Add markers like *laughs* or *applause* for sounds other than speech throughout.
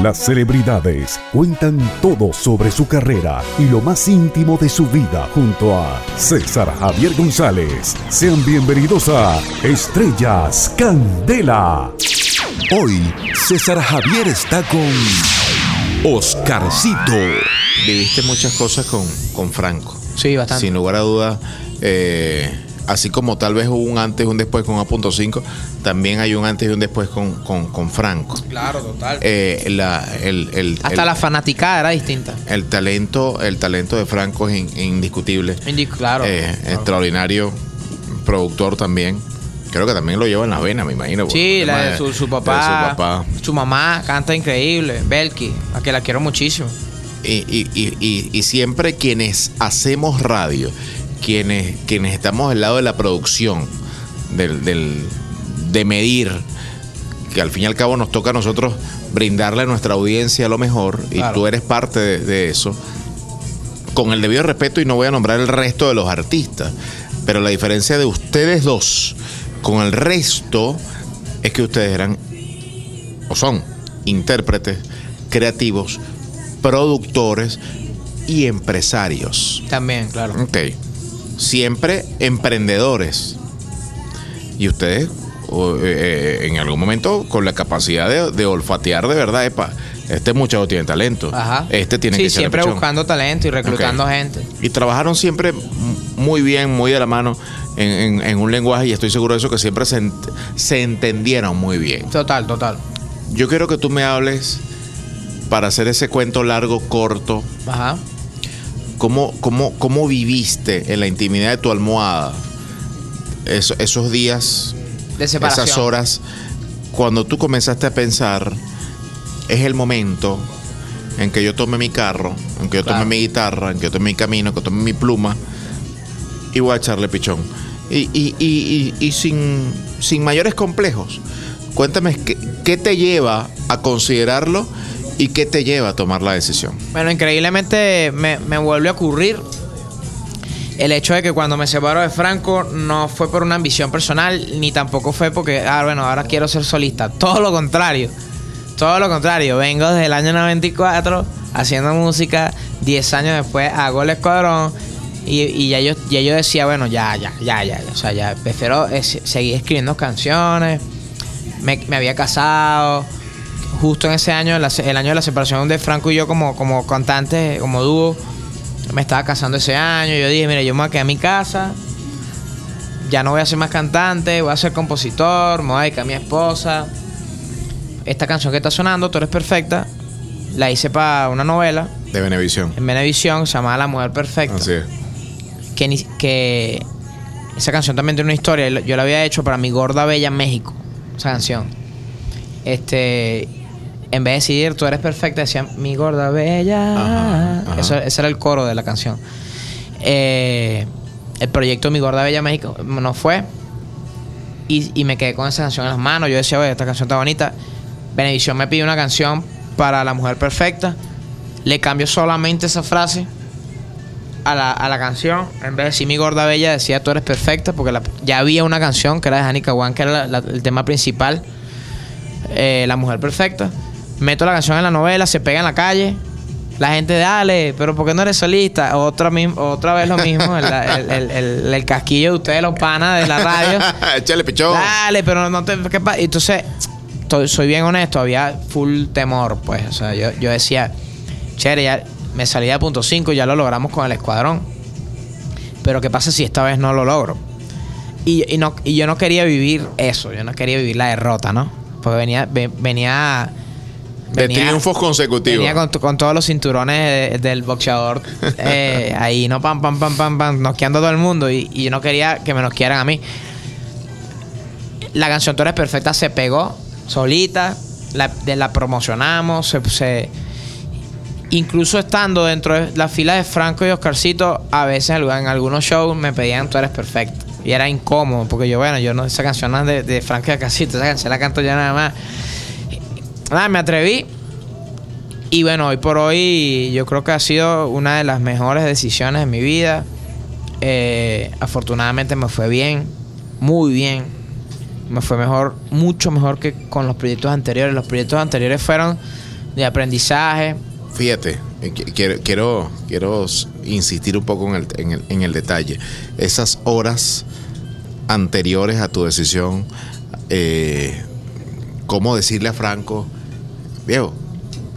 Las celebridades cuentan todo sobre su carrera y lo más íntimo de su vida junto a César Javier González. Sean bienvenidos a Estrellas Candela. Hoy César Javier está con Oscarcito. Viviste muchas cosas con, con Franco. Sí, bastante. Sin lugar a dudas, eh, así como tal vez hubo un antes y un después con A.5, también hay un antes y un después con, con, con Franco. Claro, total. Eh, la- el, el- Hasta el- la fanaticada era distinta. el talento, el talento de Franco es in- indiscutible. Indi- Claro. Eh, claro. Extraordinario productor también. Creo que también lo lleva en la vena, me imagino. Sí, la de su, su de papá, su papá. su mamá canta increíble, Belki, a que la quiero muchísimo. Y, y- y- y- y siempre quienes hacemos radio, quienes, quienes estamos del lado de la producción, del, del- de medir, que al fin y al cabo nos toca a nosotros brindarle a nuestra audiencia lo mejor, y tú eres parte de, de eso, con el debido respeto, y no voy a nombrar el resto de los artistas, pero la diferencia de ustedes dos con el resto es que ustedes eran o son intérpretes, creativos, productores y empresarios. También, claro. Ok. Siempre emprendedores. Y ustedes, o, eh, en algún momento, con la capacidad de, de olfatear de verdad, epa, este muchacho tiene talento. Ajá. Este tiene sí, que ser siempre buscando talento y reclutando gente. Y trabajaron siempre muy bien, muy de la mano en, en- en un lenguaje, y estoy seguro de eso, que siempre se, ent- se entendieron muy bien. Total, total. Yo quiero que tú me hables, para hacer ese cuento largo, corto, Ajá. ¿Cómo, cómo, cómo viviste en la intimidad de tu almohada eso- esos días, De esas horas, cuando tú comenzaste a pensar, es el momento en que yo tome mi carro, en que yo tome mi guitarra, en que yo tome mi camino, en que yo tome mi pluma y voy a echarle pichón. Y, y- y- y- y sin, sin mayores complejos, cuéntame qué, qué te lleva a considerarlo y qué te lleva a tomar la decisión. Bueno, increíblemente me, me vuelve a ocurrir el hecho de que cuando me separo de Franco no fue por una ambición personal, ni tampoco fue porque, ah, bueno, ahora quiero ser solista. *laughs* Todo lo contrario. Todo lo contrario. Vengo desde el año 94 haciendo música. 10 años después hago el escuadrón. Y, y ya, yo, ya yo decía, bueno, ya, ya, ya, ya. O sea, ya prefiero se- seguir escribiendo canciones. Me había casado. Justo en ese año, la el año de la separación de Franco y yo como, como cantantes, como dúo, me estaba casando ese año. Yo dije, mira, yo me voy a quedar en mi casa. Ya no voy a ser más cantante, voy a ser compositor, me voy a dedicar a mi esposa. Esta canción que está sonando, Tú eres perfecta, la hice para una novela De Benevisión. en Venevisión, se llamaba La Mujer Perfecta. Así es. Que, ni- que esa canción también tiene una historia. Yo la había hecho para mi gorda bella en México. Esa canción. Este. En vez de decir tú eres perfecta, decían mi gorda bella. Ajá, ajá. Eso, ese era el coro de la canción. Eh, el proyecto Mi Gorda Bella México no fue. Y, y me quedé con esa canción en las manos. Yo decía, oye, esta canción está bonita. Benevisión me pidió una canción para la mujer perfecta. Le cambio solamente esa frase a la, a la canción. En vez de decir mi gorda bella, decía tú eres perfecta. Porque la- ya había una canción que era de Hanika Wan, que era la- la- el tema principal. eh, la mujer perfecta. Meto la canción en la novela, se pega en la calle. La gente, dale, pero ¿por qué no eres solista? Otra, otra vez lo mismo, el, el- el- el- el casquillo de ustedes, los panas de la radio. *laughs* Échale pichón. Dale, pero no te. ¿qué pa-? Entonces, to- soy bien honesto, había full temor, pues. O sea, yo, yo decía, chévere, ya me salí de punto 5, ya lo logramos con el escuadrón. Pero ¿qué pasa si esta vez no lo logro? Y, y no, y yo no quería vivir eso, yo no quería vivir la derrota, ¿no? Porque venía. ve- venía de venía- triunfos consecutivos. Venía con, con todos los cinturones de- del boxeador eh, ahí, ¿no? Pam, pam, pam, pam, pam, noqueando a todo el mundo. Y, y yo no quería que me noquearan a mí. La canción Tú eres perfecta se pegó solita. La, de- la promocionamos. Se, se- incluso estando dentro de la fila de Franco y Oscarcito, a veces en algunos shows me pedían Tú eres perfecta. Y era incómodo, porque yo, bueno, yo no, esa canción no es de, de Franco y Oscarcito, esa canción la canto yo nada más. Nada, me atreví. Y bueno, hoy por hoy yo creo que ha sido una de las mejores decisiones de mi vida. Eh, afortunadamente me fue bien, muy bien. Me fue mejor, mucho mejor que con los proyectos anteriores. Los proyectos anteriores fueron de aprendizaje. Fíjate, eh, qui- quiero, quiero, insistir un poco en el, en, el, en el detalle. Esas horas anteriores a tu decisión, eh, ¿cómo decirle a Franco, viejo,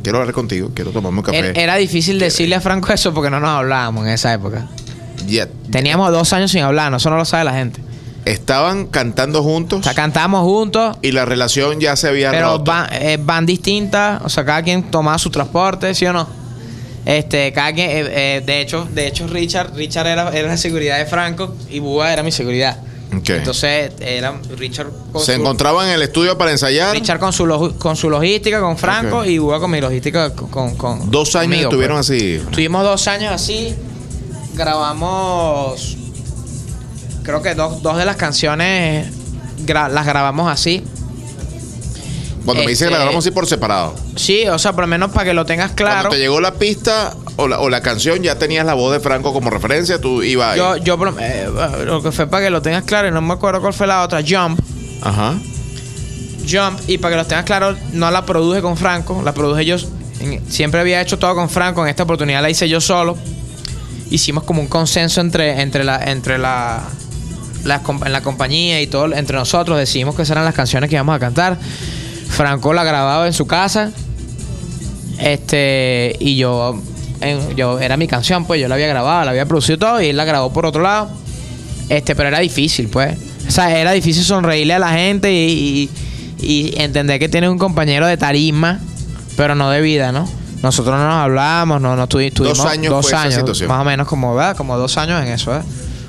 quiero hablar contigo, quiero tomarme un café? Era, era difícil decirle a Franco eso porque no nos hablábamos en esa época. Teníamos dos años sin hablar, eso no lo sabe la gente. estaban cantando juntos O sea, cantamos juntos, y la relación ya se había pero roto. van, eh, van distintas, o sea, cada quien tomaba su transporte, ¿sí o no? Este, cada quien, eh, eh, de hecho, de hecho Richard, Richard era, era la seguridad de Franco y Búa era mi seguridad. Entonces, era Richard con se su- encontraban en el estudio para ensayar. Richard con su, con su logística, con Franco, y Búa con mi logística con... con- Dos años conmigo, estuvieron pues. así. Tuvimos dos años así. Grabamos. Creo que dos, dos de las canciones gra- las grabamos así. Cuando me dice que Este- la grabamos así por separado. Sí, o sea, por lo menos para que lo tengas claro. Cuando te llegó la pista o la, o la canción, ya tenías la voz de Franco como referencia, tú ibas. Yo, yo por- eh, lo que fue para que lo tengas claro, y no me acuerdo cuál fue la otra, Jump. Ajá. Jump, y para que lo tengas claro, no la produje con Franco, la produje yo. siempre había hecho todo con Franco, en esta oportunidad la hice yo solo. Hicimos como un consenso entre, entre la, entre la, la en la compañía y todo, entre nosotros, decidimos que esas eran las canciones que íbamos a cantar. Franco la grababa en su casa. Este, y yo, en- yo, era mi canción, pues yo la había grabado, la había producido todo y él la grabó por otro lado. Este, pero era difícil, pues. O sea, era difícil sonreírle a la gente y, y- y entender que tienes un compañero de tarima, pero no de vida, ¿no? Nosotros no nos hablábamos, no, no tuvi- tuvimos años dos fue esa situación. más o menos como, ¿verdad? Como dos años en eso, ¿eh?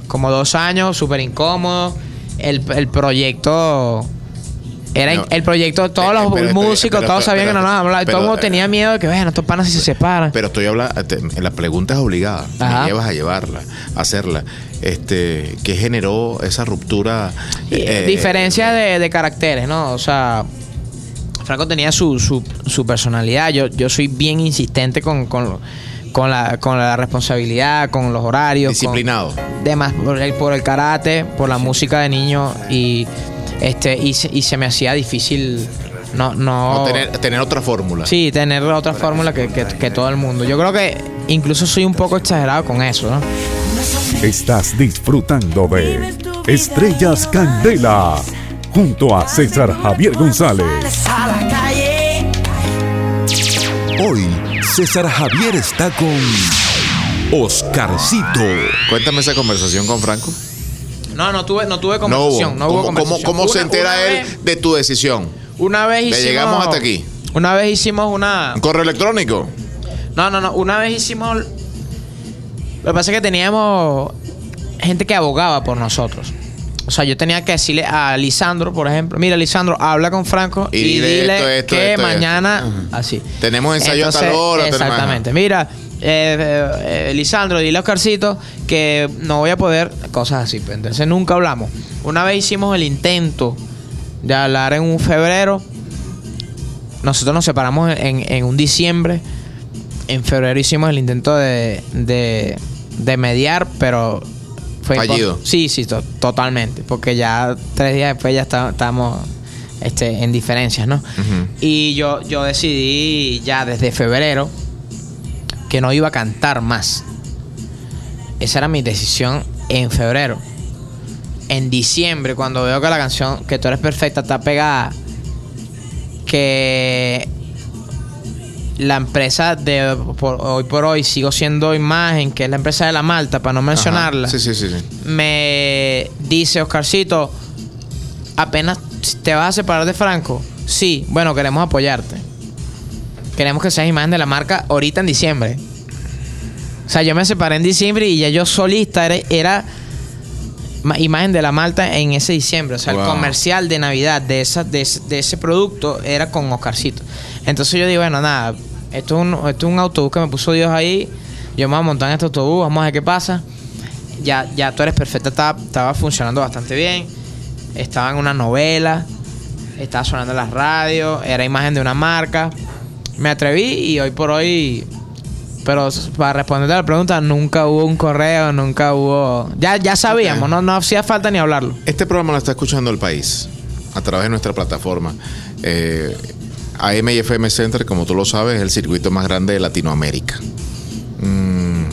Como dos años, súper incómodo. El, el proyecto era No. el proyecto, todos Eh, los pero- músicos, pero- todos pero- sabían que no nos hablaban, y todo el mundo tenía miedo de que, vean, estos panas si se separan. Pero estoy hablando, la pregunta es obligada. Me llevas a llevarla, a hacerla. Este, ¿qué generó esa ruptura? Eh, eh, diferencia de, de caracteres, ¿no? O sea, Franco tenía su, su, su personalidad. Yo, yo soy bien insistente con, con, con la, con la responsabilidad, con los horarios. con- Disciplinado. Demás, por el, por el karate, por la música de niño y este y se, y se me hacía difícil no no, No tener, tener otra fórmula. sí tener otra fórmula que, que- que todo el mundo yo creo que incluso soy un poco exagerado con eso ¿no? Estás disfrutando de Estrellas Candela junto a César Javier González. a la calle. Hoy, César Javier está con Oscarcito. Cuéntame esa conversación con Franco. No no tuve no tuve No conversación hubo. no, hubo ¿Cómo, conversación. cómo se Una- entera una él vez- de tu decisión? una vez Le hicimos llegamos hasta aquí. una vez hicimos una ¿Un correo electrónico? No, no, no. Una vez hicimos. Lo que pasa es que teníamos gente que abogaba por nosotros. O sea, yo tenía que decirle a Lisandro, por ejemplo, mira, Lisandro, habla con Franco Y y, dile dile esto, esto, que esto, mañana, así. Tenemos ensayo a tal hora, tenemos- Exactamente. Mira, eh, eh, Lisandro, dile a Oscarcito que no voy a poder, cosas así. pues. Entonces nunca hablamos. Una vez hicimos el intento de hablar en un febrero. Nosotros nos separamos en, en un diciembre. En febrero hicimos el intento de, de, de mediar, pero fue Fallido. Sí, sí, to- totalmente. Porque ya tres días después ya está- estábamos este, en diferencias, ¿no? Y yo, yo decidí ya desde febrero que no iba a cantar más. Esa era mi decisión en febrero. En diciembre, cuando veo que la canción Que tú eres perfecta está pegada, que la empresa de por- hoy por hoy sigo siendo imagen, que es la empresa de la Malta, para no mencionarla, sí, sí, sí. me dice Oscarcito, apenas te vas a separar de Franco. Sí, bueno, queremos apoyarte. Queremos que seas imagen de la marca ahorita en diciembre. O sea, yo me separé en diciembre y ya yo solista era, era ma- imagen de la Malta en ese diciembre. O sea, Wow. el comercial de Navidad de, esa, de, ese, de ese producto era con Oscarcito. Entonces yo digo, bueno, nada, esto es, un, esto es un autobús que me puso Dios ahí. Yo me voy a montar en este autobús, vamos a ver qué pasa. Ya, ya tú eres perfecta, estaba, estaba funcionando bastante bien. Estaba en una novela, estaba sonando en las radios, era imagen de una marca. Me atreví y hoy por hoy pero para responderte a la pregunta, nunca hubo un correo, nunca hubo. Ya, ya sabíamos, no, no hacía falta ni hablarlo. Este programa lo está escuchando el país a través de nuestra plataforma. Eh, AM y FM Center, como tú lo sabes, es el circuito más grande de Latinoamérica. Mm,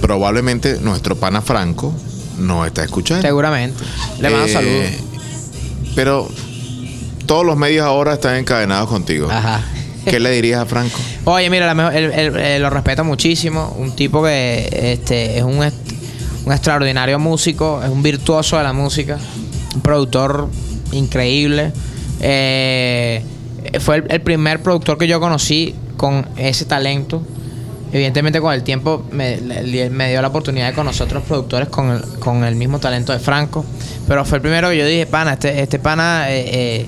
probablemente nuestro pana Franco nos está escuchando. Seguramente. Le mando Eh, saludos. Pero todos los medios ahora están encadenados contigo. Ajá. ¿Qué le dirías a Franco? Oye, mira, la mejor- él- él- él lo respeto muchísimo. Un tipo que este, es un, extraordinario músico, es un virtuoso de la música, un productor increíble. Eh, fue el, el primer productor que yo conocí con ese talento. Evidentemente con el tiempo me dio la oportunidad de conocer otros productores con el, con el mismo talento de Franco. Pero fue el primero que yo dije, pana, este, este pana... eh, eh,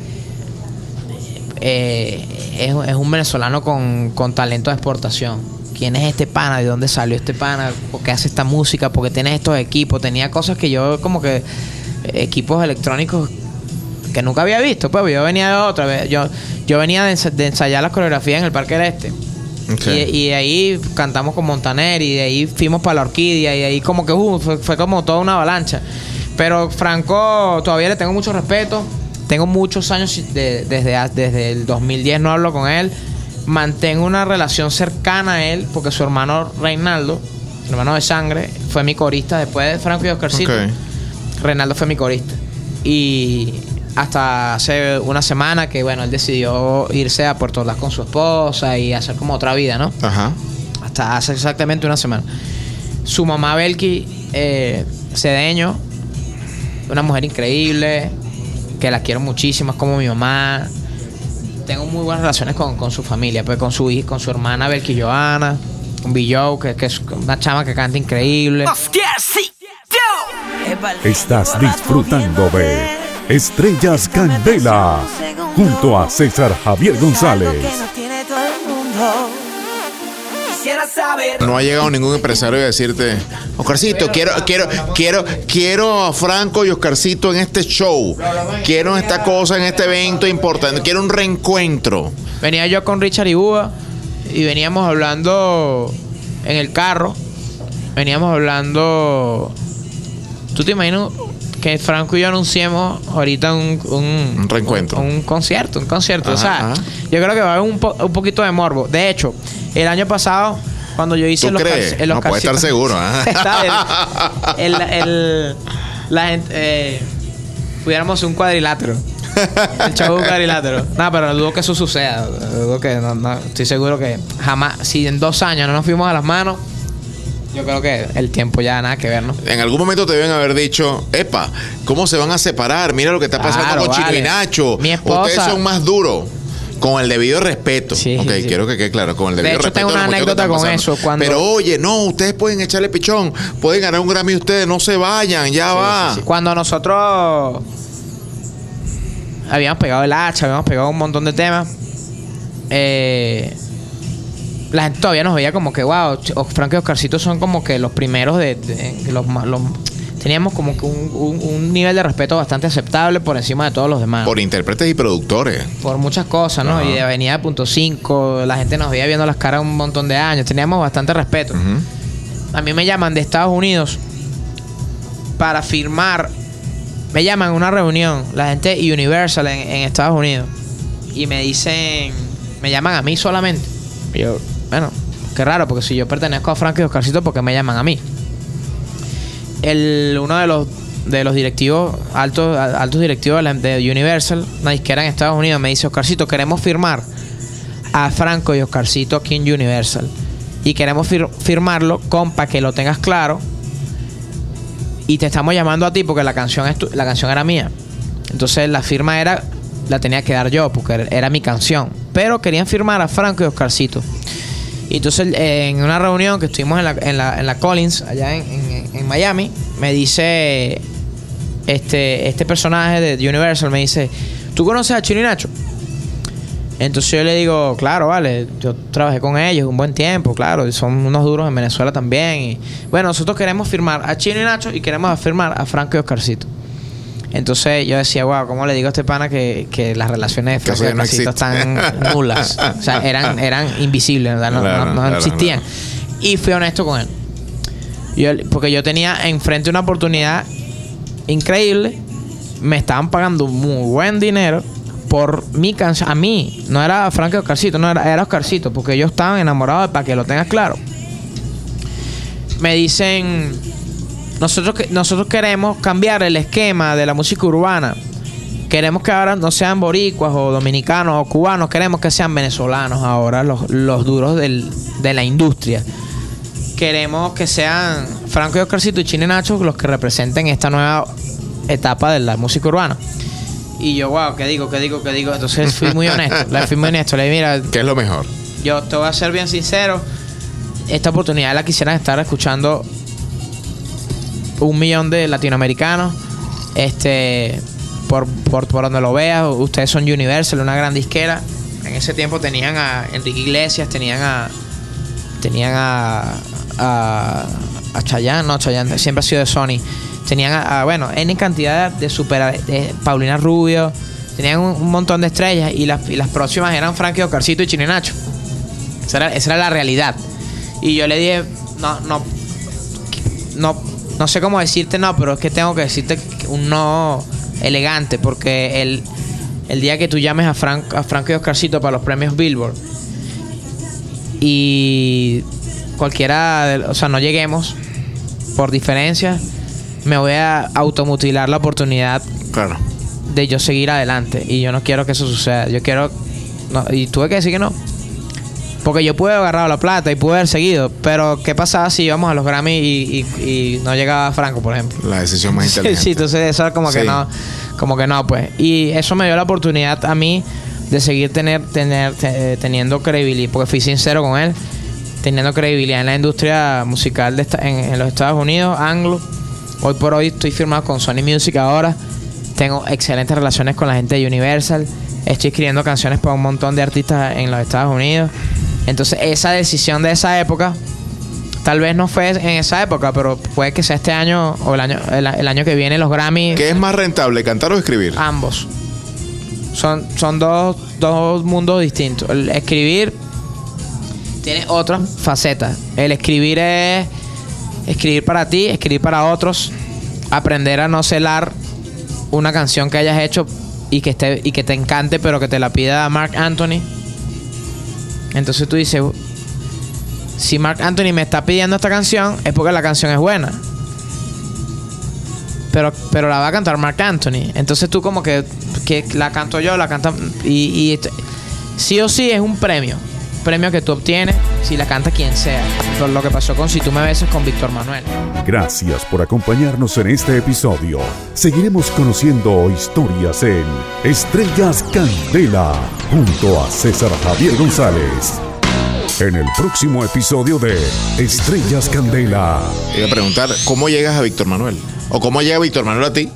eh, es, es un venezolano con, con talento de exportación. ¿Quién es este pana? ¿De dónde salió este pana? ¿Por qué hace esta música? ¿Por qué tiene estos equipos? Tenía cosas que yo como que... Equipos electrónicos que nunca había visto. Pues yo venía de otra vez. Yo, yo venía de, ens- de ensayar las coreografías en el Parque del Este. Y, y de ahí cantamos con Montaner y de ahí fuimos para la Orquídea y de ahí como que uh, fue, fue como toda una avalancha. Pero Franco todavía le tengo mucho respeto. Tengo muchos años de- desde, desde el 2010 no hablo con él. Mantengo una relación cercana a él porque su hermano Reinaldo, hermano de sangre, fue mi corista después de Franco y Oscarcito. Ok. Reinaldo fue mi corista. Y hasta hace una semana que, bueno, él decidió irse a Puerto Ordaz con su esposa y hacer como otra vida, ¿no? Ajá. Hasta hace exactamente una semana. Su mamá Belki, eh, Cedeño, una mujer increíble, que la quiero muchísimo, es como mi mamá. Tengo muy buenas relaciones con, con su familia, pues con su hij- con su hermana Belki Joana, con Billow, que, que es una chama que canta increíble. Estás disfrutando de Estrellas Candela junto a César Javier González. No ha llegado ningún empresario a decirte, Oscarcito, quiero, quiero, quiero, quiero a Franco y Oscarcito en este show. Quiero esta cosa en este evento importante. Quiero un reencuentro. Venía yo con Richard y Uva y veníamos hablando en el carro. Veníamos hablando. ¿Tú te imaginas que Franco y yo anunciemos ahorita un, un, Un reencuentro. Un, un concierto, un concierto. o sea, ajá. yo creo que va a haber un, po- un poquito de morbo. De hecho, el año pasado, cuando yo hice ¿Tú los crees? calci- el No puedes estar seguro. *laughs* Está el, el- el- la gente. eh, pudiéramos un cuadrilátero. El chavo un cuadrilátero. No, pero dudo que eso suceda. Dudo que no, no, estoy seguro que jamás, si en dos años no nos fuimos a las manos, yo creo que el tiempo ya nada que ver, ¿no? En algún momento te deben haber dicho, epa, ¿cómo se van a separar? Mira lo que está pasando Claro, con Chino vale. y Nacho. Mi esposa- Ustedes son más duros. Con el debido respeto. Sí, ok, sí, sí. quiero que quede claro. Con el De debido hecho, respeto. tengo los una anécdota con eso, cuando- Pero oye, no, ustedes pueden echarle pichón. Pueden ganar un Grammy ustedes. No se vayan, ya va. Cuando nosotros habíamos pegado el hacha, habíamos pegado un montón de temas, eh, la gente todavía nos veía como que, wow, Frank y Oscarcito son como que los primeros de, de- los, ma- los- teníamos como que un, un- un nivel de respeto bastante aceptable por encima de todos los demás. Por intérpretes y productores. por muchas cosas, ¿no? Y de Avenida Punto 5, la gente nos veía viendo las caras un montón de años, teníamos bastante respeto. A mí me llaman de Estados Unidos para firmar. Me llaman a una reunión, la gente Universal en, en Estados Unidos. Y me dicen. Me llaman a mí solamente. Y yo, bueno, qué raro, porque si yo pertenezco a Frank y Oscarcito, ¿por qué me llaman a mí? El, uno de los de los directivos, altos, altos directivos de, Universal, una disquera en Estados Unidos, me dice, Oscarcito, queremos firmar a Franco y Oscarcito aquí en Universal. Y queremos fir- firmarlo, compa, que lo tengas claro. Y te estamos llamando a ti porque la canción, la canción era mía. Entonces la firma era, la tenía que dar yo porque era- mi canción. Pero querían firmar a Franco y Oscarcito. Y entonces en una reunión que estuvimos en la, en la, en la Collins, allá en, en- Miami, me dice este, este personaje de Universal, me dice, ¿tú conoces a Chino y Nacho? Entonces yo le digo, claro, vale, yo trabajé con ellos un buen tiempo, claro, y son unos duros en Venezuela también. Y bueno, nosotros queremos firmar a Chino y Nacho y queremos firmar a Franco y Oscarcito. Entonces yo decía, wow, ¿cómo le digo a este pana que, que las relaciones de Franco y no Oscarcito están nulas? O sea, eran, eran invisibles, ¿verdad? No, Claro, no- no claro, existían. Y fui honesto con él. Yo- porque yo tenía enfrente una oportunidad increíble. Me estaban pagando muy buen dinero por mi canción, a mí, no era Frankie Oscarcito, no era, era Oscarcito, porque ellos estaban enamorados, para que lo tengas claro. Me dicen, nosotros, nosotros queremos cambiar el esquema de la música urbana. Queremos que ahora no sean boricuas o dominicanos o cubanos, queremos que sean venezolanos ahora, los, los duros del- de la industria. Queremos que sean Franco y Oscarcito y Chine Nacho los que representen esta nueva etapa de la música urbana. Y yo, wow, ¿qué digo? ¿Qué digo? ¿Qué digo? Entonces fui muy honesto. Le fui muy honesto. Le dije, mira, ¿Qué es lo mejor? yo te voy a ser bien sincero. Esta oportunidad la quisieran estar escuchando un millón de latinoamericanos. Este, por, por, por donde lo veas, ustedes son Universal, una gran disquera. En ese tiempo tenían a Enrique Iglesias, tenían a. Tenían a. a, a Chayanne, no, Chayanne siempre ha sido de Sony. Tenían a, bueno, N cantidad de super. Paulina Rubio. Tenían un, montón de estrellas y las, y las próximas eran Frankie Ocarcito y Chine Nacho. Esa era, esa era la realidad. Y yo le dije, no, no, no, no sé cómo decirte no, pero es que tengo que decirte un no elegante, porque el, el día que tú llames a, Frank, a Franco y Oscarcito para los premios Billboard y cualquiera, de- o sea, no lleguemos por diferencias, me voy a automutilar la oportunidad Claro. de yo seguir adelante. Y yo no quiero que eso suceda. Yo quiero. no, y tuve que decir que no. Porque yo pude haber agarrado la plata y pude haber seguido. Pero, ¿qué pasaba si íbamos a los Grammy y, y- y no llegaba Franco, por ejemplo? La decisión más *laughs* inteligente. sí, entonces eso era como que no. Como que no, pues. Y eso me dio la oportunidad a mí de seguir tener, tener, te- teniendo credibilidad. Porque fui sincero con él. Teniendo credibilidad en la industria musical de esta- en, en los Estados Unidos, anglo. Hoy por hoy estoy firmado con Sony Music ahora. Tengo excelentes relaciones con la gente de Universal. Estoy escribiendo canciones para un montón de artistas en los Estados Unidos. Entonces, esa decisión de esa época, tal vez no fue en esa época, pero puede que sea este año o el año, el, el año que viene, los Grammy. ¿Qué es más rentable, cantar o escribir? Ambos. Son, son dos, dos mundos distintos. El escribir tiene otras facetas. El escribir es escribir para ti, escribir para otros, aprender a no celar una canción que hayas hecho y que esté y que te encante, pero que te la pida Mark Anthony. Entonces tú dices, si Mark Anthony me está pidiendo esta canción, es porque la canción es buena. Pero, pero la va a cantar Mark Anthony. Entonces tú como que, que la canto yo, la canta... Y, y sí o sí es un premio. Premio que tú obtienes si la canta quien sea. Por lo que pasó con Si tú me besas con Víctor Manuel. Gracias por acompañarnos en este episodio. Seguiremos conociendo historias en Estrellas Candela junto a César Javier González. En el próximo episodio de Estrellas Candela. Iba a preguntar, ¿cómo llegas a Víctor Manuel? ¿O cómo llega Víctor Manuel a ti?